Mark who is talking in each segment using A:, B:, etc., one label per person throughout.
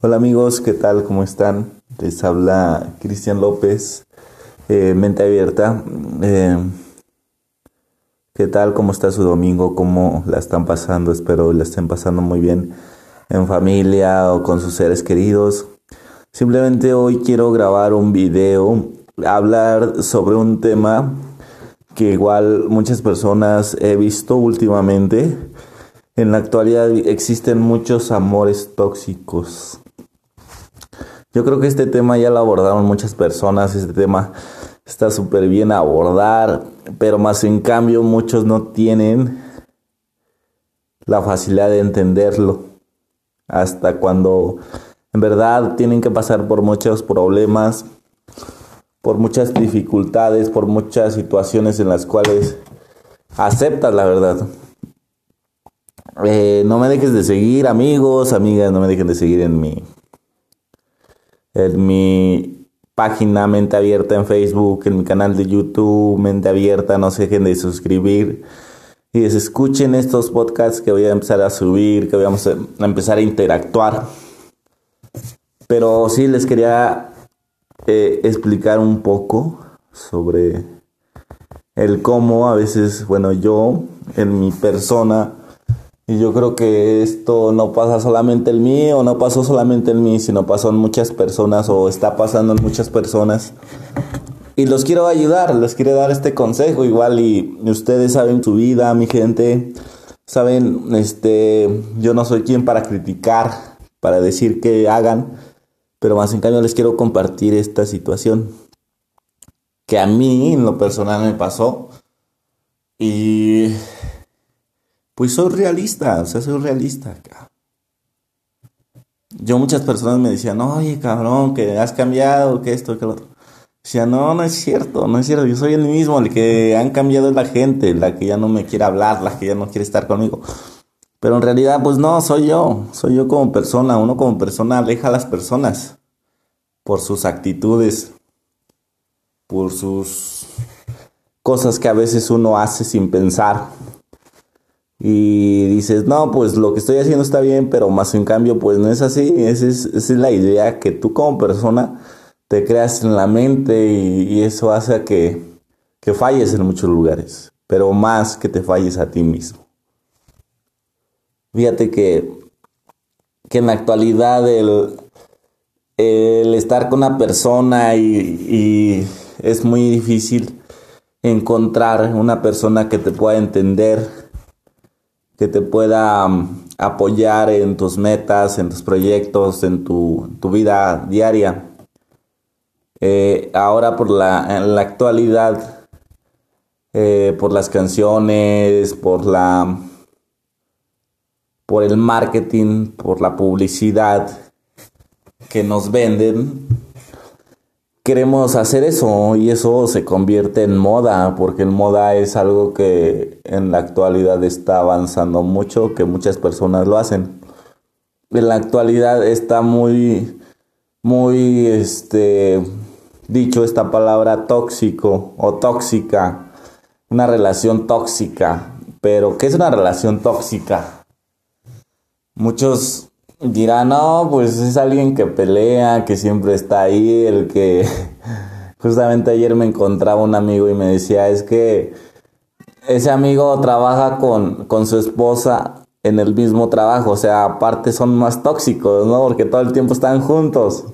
A: Hola amigos, ¿qué tal? ¿Cómo están? Les habla Cristian López, eh, Mente Abierta. Eh, ¿Qué tal? ¿Cómo está su domingo? ¿Cómo la están pasando? Espero la estén pasando muy bien en familia o con sus seres queridos. Simplemente hoy quiero grabar un video, hablar sobre un tema que igual muchas personas he visto últimamente. En la actualidad existen muchos amores tóxicos. Yo creo que este tema ya lo abordaron muchas personas, este tema está súper bien a abordar, pero más en cambio muchos no tienen la facilidad de entenderlo. Hasta cuando en verdad tienen que pasar por muchos problemas, por muchas dificultades, por muchas situaciones en las cuales aceptas la verdad. Eh, no me dejes de seguir, amigos, amigas, no me dejen de seguir en mi en mi página Mente Abierta en Facebook, en mi canal de YouTube Mente Abierta, no se dejen de suscribir y escuchen estos podcasts que voy a empezar a subir, que vamos a empezar a interactuar. Pero sí les quería eh, explicar un poco sobre el cómo a veces, bueno, yo en mi persona y yo creo que esto no pasa solamente en mí o no pasó solamente en mí, sino pasó en muchas personas o está pasando en muchas personas. Y los quiero ayudar, les quiero dar este consejo igual y ustedes saben su vida, mi gente. Saben, este, yo no soy quien para criticar, para decir que hagan, pero más en cambio les quiero compartir esta situación que a mí en lo personal me pasó. Y pues soy realista, o sea, soy realista. Yo muchas personas me decían, oye, cabrón, que has cambiado, que esto, que lo otro. Decía, no, no es cierto, no es cierto, yo soy el mismo, el que han cambiado es la gente, la que ya no me quiere hablar, la que ya no quiere estar conmigo. Pero en realidad, pues no, soy yo, soy yo como persona, uno como persona aleja a las personas por sus actitudes, por sus cosas que a veces uno hace sin pensar y dices, no, pues lo que estoy haciendo está bien, pero más en cambio, pues no es así. Esa es, la idea que tú como persona te creas en la mente y, eso hace que, que falles en muchos lugares, pero más que te falles a ti mismo. Fíjate que, que en la actualidad el, el estar con una persona y es muy difícil encontrar una persona que te pueda entender que te pueda mm, apoyar en tus metas, en tus proyectos, en tu, vida diaria. Eh, ahora por la, en la actualidad, eh, por las canciones, por la por el marketing, por la publicidad que nos venden, queremos hacer eso y eso se convierte en moda, porque el moda es algo que en la actualidad está avanzando mucho, que muchas personas lo hacen. En la actualidad está muy, muy, este, dicho esta palabra tóxico o tóxica, una relación tóxica. Pero, ¿qué es una relación tóxica? Muchos dirá, no, pues es alguien que pelea, que siempre está ahí, el que justamente ayer me encontraba un amigo y me decía, es que ese amigo trabaja con, con su esposa en el mismo trabajo, o sea, aparte son más tóxicos, ¿no? Porque todo el tiempo están juntos.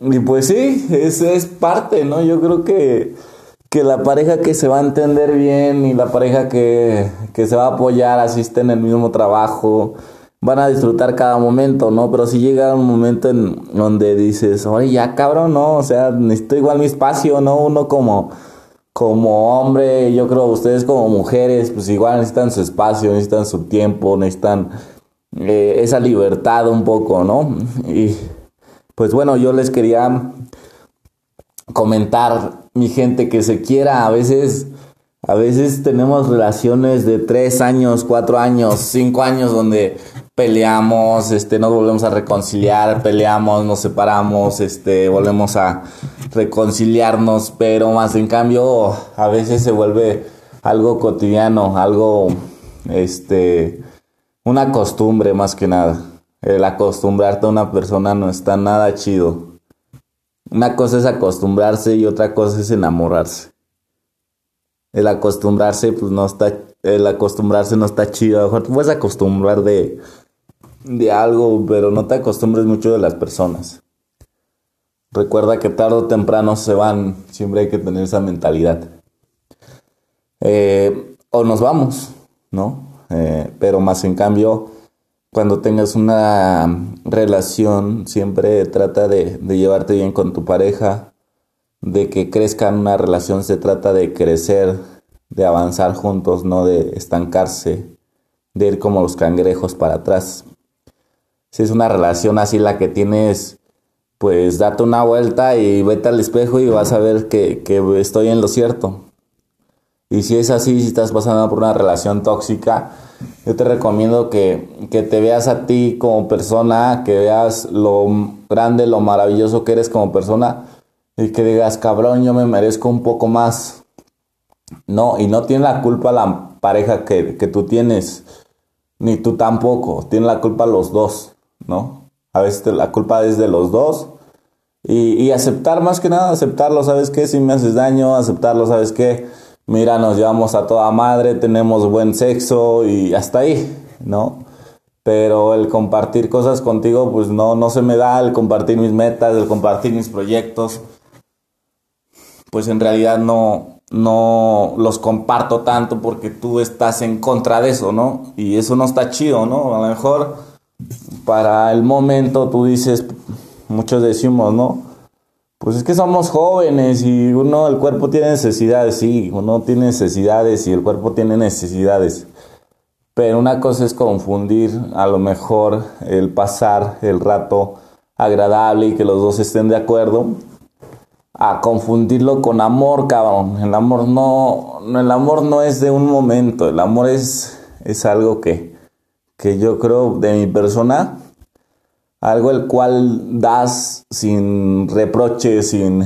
A: Y pues sí, eso es parte, ¿no? Yo creo que, que la pareja que se va a entender bien y la pareja que, que se va a apoyar asiste en el mismo trabajo, van a disfrutar cada momento, ¿no? Pero si llega un momento en donde dices, oye, ya cabrón, ¿no? O sea, necesito igual mi espacio, ¿no? Uno como, como hombre, yo creo ustedes como mujeres, pues igual necesitan su espacio, necesitan su tiempo, necesitan eh, esa libertad un poco, ¿no? Y pues bueno, yo les quería comentar, mi gente, que se quiera a veces... A veces tenemos relaciones de tres años, cuatro años, cinco años donde peleamos, este, nos volvemos a reconciliar, peleamos, nos separamos, este, volvemos a reconciliarnos, pero más en cambio a veces se vuelve algo cotidiano, algo, este, una costumbre más que nada. El acostumbrarte a una persona no está nada chido. Una cosa es acostumbrarse y otra cosa es enamorarse. El acostumbrarse, pues no está, el acostumbrarse no está chido. A lo mejor te puedes acostumbrar de, de algo, pero no te acostumbres mucho de las personas. Recuerda que tarde o temprano se van, siempre hay que tener esa mentalidad. Eh, o nos vamos, ¿no? Eh, pero más en cambio, cuando tengas una relación, siempre trata de, llevarte bien con tu pareja, de que crezca una relación, se trata de crecer, de avanzar juntos, no de estancarse, de ir como los cangrejos para atrás. Si es una relación así la que tienes, pues date una vuelta y vete al espejo y vas a ver que, que estoy en lo cierto. Y si es así, si estás pasando por una relación tóxica, yo te recomiendo que, te veas a ti como persona, que veas lo grande, lo maravilloso que eres como persona y que digas, cabrón, yo me merezco un poco más. No, y no tiene la culpa la pareja que, tú tienes, ni tú tampoco, tiene la culpa los dos, ¿no? A veces la culpa es de los dos. Y, aceptar más que nada, aceptarlo, ¿sabes qué? Si me haces daño, aceptarlo, ¿sabes qué? mira, nos llevamos a toda madre, tenemos buen sexo y hasta ahí, ¿no? Pero el compartir cosas contigo, pues no, no se me da, el compartir mis metas, el compartir mis proyectos, pues en realidad no, no los comparto tanto porque tú estás en contra de eso, ¿no? Y eso no está chido, ¿no? A lo mejor para el momento tú dices, muchos decimos, ¿no? Pues es que somos jóvenes y uno, el cuerpo tiene necesidades, sí, uno tiene necesidades y el cuerpo tiene necesidades. Pero una cosa es confundir a lo mejor el pasar el rato agradable y que los dos estén de acuerdo a confundirlo con amor, cabrón. El amor no, el amor no es de un momento, el amor es, es algo que, que yo creo de mi persona algo el cual das sin reproche, sin,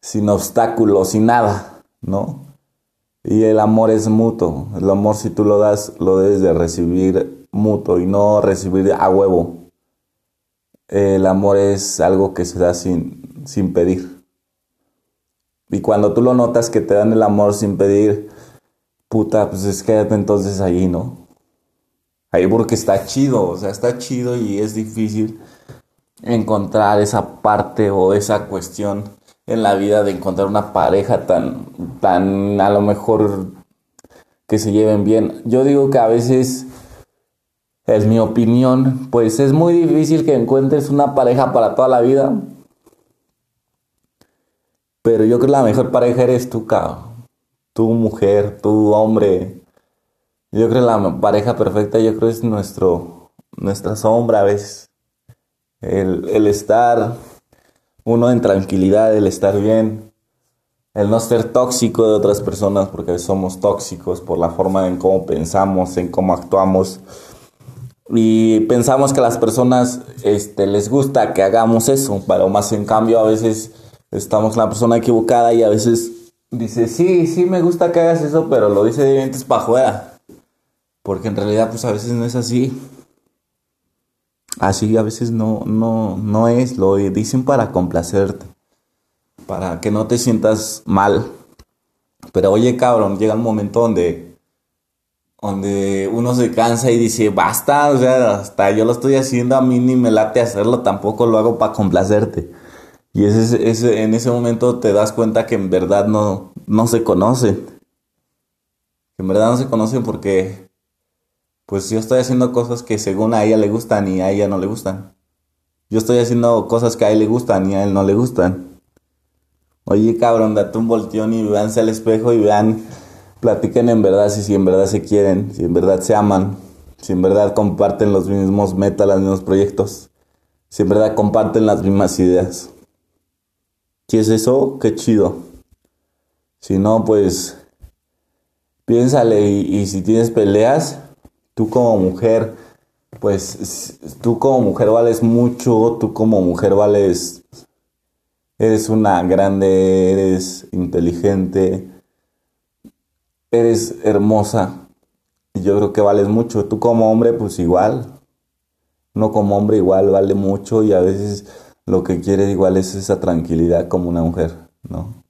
A: sin obstáculos, sin nada, ¿no? Y el amor es mutuo. El amor si tú lo das, lo debes de recibir mutuo y no recibir a huevo. El amor es algo que se da sin, sin pedir. Y cuando tú lo notas que te dan el amor sin pedir, puta, pues es quédate entonces allí, ¿no? Ahí porque está chido, o sea, está chido y es difícil encontrar esa parte o esa cuestión en la vida de encontrar una pareja tan, tan a lo mejor que se lleven bien. Yo digo que a veces, es mi opinión, pues es muy difícil que encuentres una pareja para toda la vida. Pero yo creo que la mejor pareja eres tú, cabrón. Tu mujer, tu hombre, yo creo que la pareja perfecta, yo creo es nuestro, nuestra sombra a veces. El, el estar uno en tranquilidad, el estar bien, el no ser tóxico de otras personas, porque somos tóxicos por la forma en cómo pensamos, en cómo actuamos. Y pensamos que a las personas este, les gusta que hagamos eso, pero más en cambio a veces estamos la persona equivocada y a veces dice, sí, sí me gusta que hagas eso, pero lo dice de dientes para afuera. Porque en realidad pues a veces no es así. Así a veces no, no, no es, lo dicen para complacerte, para que no te sientas mal. Pero oye cabrón, llega un momento donde, donde uno se cansa y dice, basta, o sea, hasta yo lo estoy haciendo, a mí ni me late hacerlo, tampoco lo hago para complacerte. Y ese, ese, en ese momento te das cuenta que en verdad no, no se conocen. En verdad no se conocen porque pues yo estoy haciendo cosas que según a ella le gustan y a ella no le gustan. Yo estoy haciendo cosas que a él le gustan y a él no le gustan. Oye, cabrón, date un volteón y véanse al espejo y vean, platiquen en verdad si, si en verdad se quieren, si en verdad se aman, si en verdad comparten los mismos metas, los mismos proyectos, si en verdad comparten las mismas ideas. Si es eso, qué chido. Si no, pues piénsale y, y si tienes peleas, tú como mujer, pues tú como mujer vales mucho, tú como mujer vales, eres una grande, eres inteligente, eres hermosa. Y yo creo que vales mucho. Tú como hombre, pues igual. Uno como hombre igual vale mucho y a veces lo que quiere igual es esa tranquilidad como una mujer, ¿no?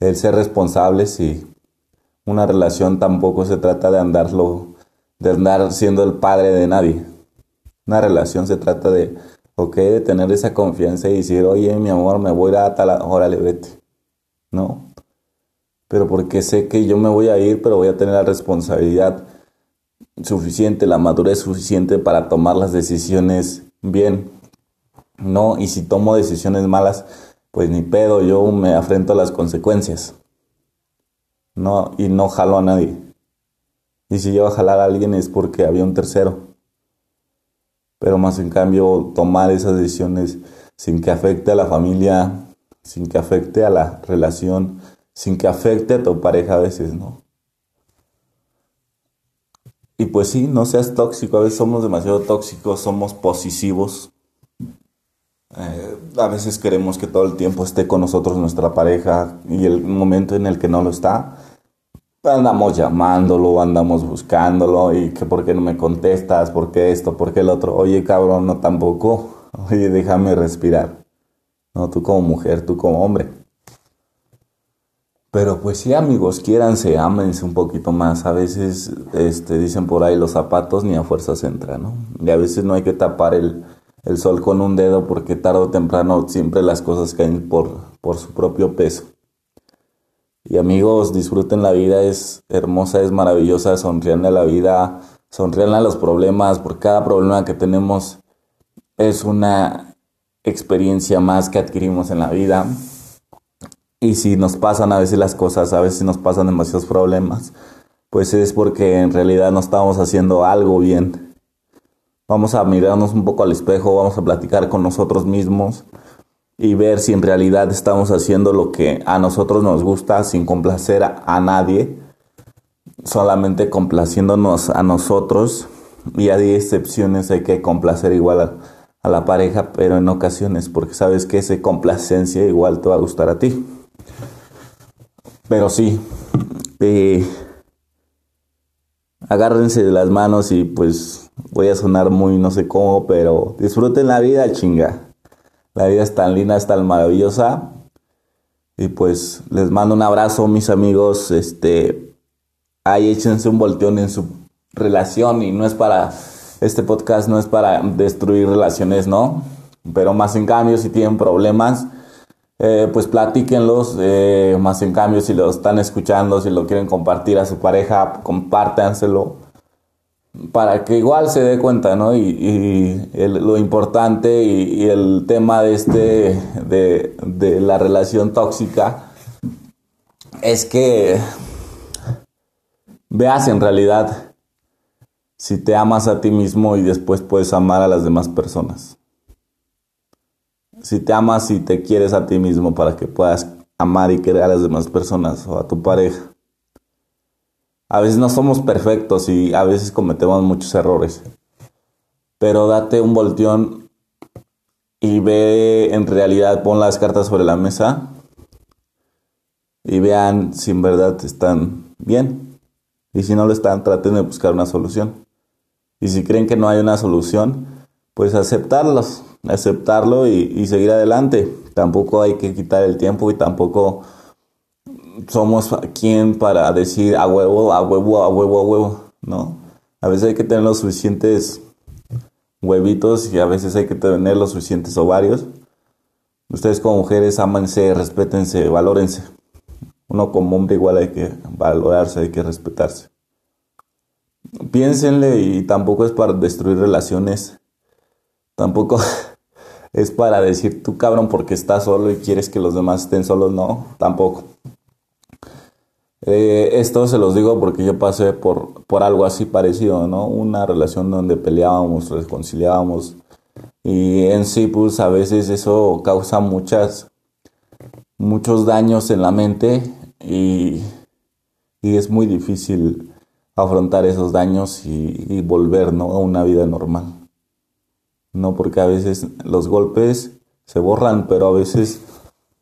A: El ser responsable, sí. Una relación tampoco se trata de andarlo, de andar siendo el padre de nadie. Una relación se trata de, ok, de tener esa confianza y decir, oye, mi amor, me voy a tal hora, vete. ¿No? Pero porque sé que yo me voy a ir, pero voy a tener la responsabilidad suficiente, la madurez suficiente para tomar las decisiones bien. No, y si tomo decisiones malas, pues ni pedo, yo me afrento a las consecuencias. No, y no jalo a nadie. Y si yo a jalar a alguien es porque había un tercero. Pero más en cambio, tomar esas decisiones sin que afecte a la familia, sin que afecte a la relación, sin que afecte a tu pareja a veces, ¿no? Y pues sí, no seas tóxico, a veces somos demasiado tóxicos, somos posesivos. Eh, a veces queremos que todo el tiempo esté con nosotros nuestra pareja y el momento en el que no lo está, andamos llamándolo, andamos buscándolo y que por qué no me contestas, por qué esto, por qué el otro. Oye, cabrón, no tampoco. Oye, déjame respirar. No, tú como mujer, tú como hombre. Pero pues sí, amigos, quiéranse, ámense un poquito más. A veces este, dicen por ahí los zapatos ni a fuerzas entran, ¿no? Y a veces no hay que tapar el, el sol con un dedo porque tarde o temprano siempre las cosas caen por, por su propio peso. Y amigos, disfruten la vida, es hermosa, es maravillosa, sonrían a la vida, sonrían a los problemas, por cada problema que tenemos es una experiencia más que adquirimos en la vida. Y si nos pasan a veces las cosas, a veces nos pasan demasiados problemas, pues es porque en realidad no estamos haciendo algo bien. Vamos a mirarnos un poco al espejo, vamos a platicar con nosotros mismos y ver si en realidad estamos haciendo lo que a nosotros nos gusta sin complacer a, nadie, solamente complaciéndonos a nosotros y hay excepciones hay que complacer igual a, la pareja, pero en ocasiones, porque sabes que esa complacencia igual te va a gustar a ti. Pero sí, eh, agárrense de las manos y pues voy a sonar muy no sé cómo, pero disfruten la vida, chinga. La vida es tan linda, es tan maravillosa. Y pues les mando un abrazo, mis amigos. Este, ahí échense un volteón en su relación y no es para, este podcast no es para destruir relaciones, ¿no? Pero más en cambio, si tienen problemas, eh, pues platíquenlos, eh, más en cambio si lo están escuchando, si lo quieren compartir a su pareja, compártanselo para que igual se dé cuenta, ¿no? Y, lo importante y, el tema de este, de, de la relación tóxica es que veas en realidad si te amas a ti mismo y después puedes amar a las demás personas si te amas y te quieres a ti mismo para que puedas amar y querer a las demás personas o a tu pareja. A veces no somos perfectos y a veces cometemos muchos errores. Pero date un volteón y ve en realidad, pon las cartas sobre la mesa y vean si en verdad están bien. Y si no lo están, traten de buscar una solución. Y si creen que no hay una solución, pues aceptarlos aceptarlo y, seguir adelante. Tampoco hay que quitar el tiempo y tampoco somos quien para decir a huevo, a huevo, a huevo, a huevo, ¿no? A veces hay que tener los suficientes huevitos y a veces hay que tener los suficientes ovarios. Ustedes como mujeres ámanse, respétense, valórense. Uno como hombre igual hay que valorarse, hay que respetarse. Piénsenle y tampoco es para destruir relaciones. Tampoco es para decir tú cabrón porque estás solo y quieres que los demás estén solos, no, tampoco. Eh, esto se los digo porque yo pasé por, por algo así parecido, ¿no? Una relación donde peleábamos, reconciliábamos y en sí pues a veces eso causa muchas, muchos daños en la mente y, es muy difícil afrontar esos daños y, y volver ¿no? a una vida normal. No, porque a veces los golpes se borran, pero a veces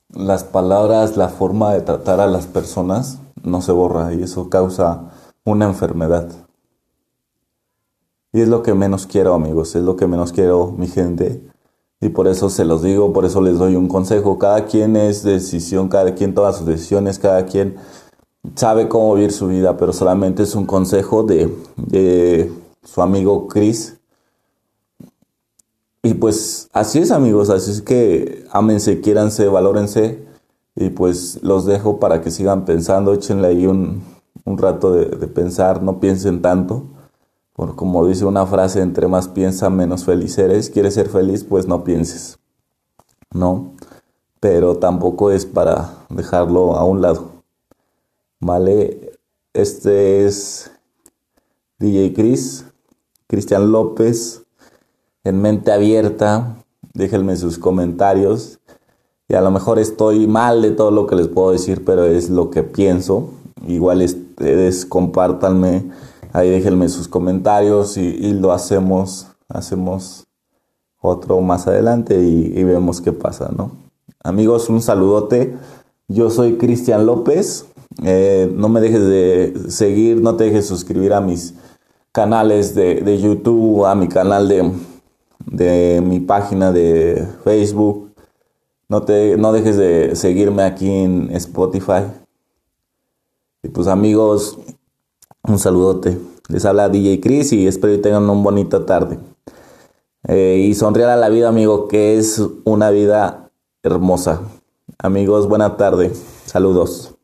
A: las palabras, la forma de tratar a las personas no se borra y eso causa una enfermedad. Y es lo que menos quiero, amigos, es lo que menos quiero, mi gente. Y por eso se los digo, por eso les doy un consejo. Cada quien es decisión, cada quien toma sus decisiones, cada quien sabe cómo vivir su vida, pero solamente es un consejo de, de su amigo Chris. Y pues así es amigos, así es que ámense, quiéranse, valórense y pues los dejo para que sigan pensando, échenle ahí un, un rato de, pensar, no piensen tanto, por como dice una frase, entre más piensa, menos feliz eres, quieres ser feliz, pues no pienses, ¿no? Pero tampoco es para dejarlo a un lado, ¿vale? Este es DJ Chris, Cristian López, en mente abierta, déjenme sus comentarios y a lo mejor estoy mal de todo lo que les puedo decir, pero es lo que pienso. Igual ustedes compártanme, ahí déjenme sus comentarios y, lo hacemos, hacemos otro más adelante y, vemos qué pasa, ¿no? Amigos, un saludote. Yo soy Cristian López. Eh, no me dejes de seguir, no te dejes suscribir a mis canales de, de YouTube, a mi canal de, de mi página de Facebook no, te, no dejes de seguirme aquí en Spotify. Y pues amigos, un saludote. Les habla DJ Chris y espero que tengan una bonita tarde. Eh, y sonreír a la vida, amigo, que es una vida hermosa. Amigos, buena tarde. Saludos.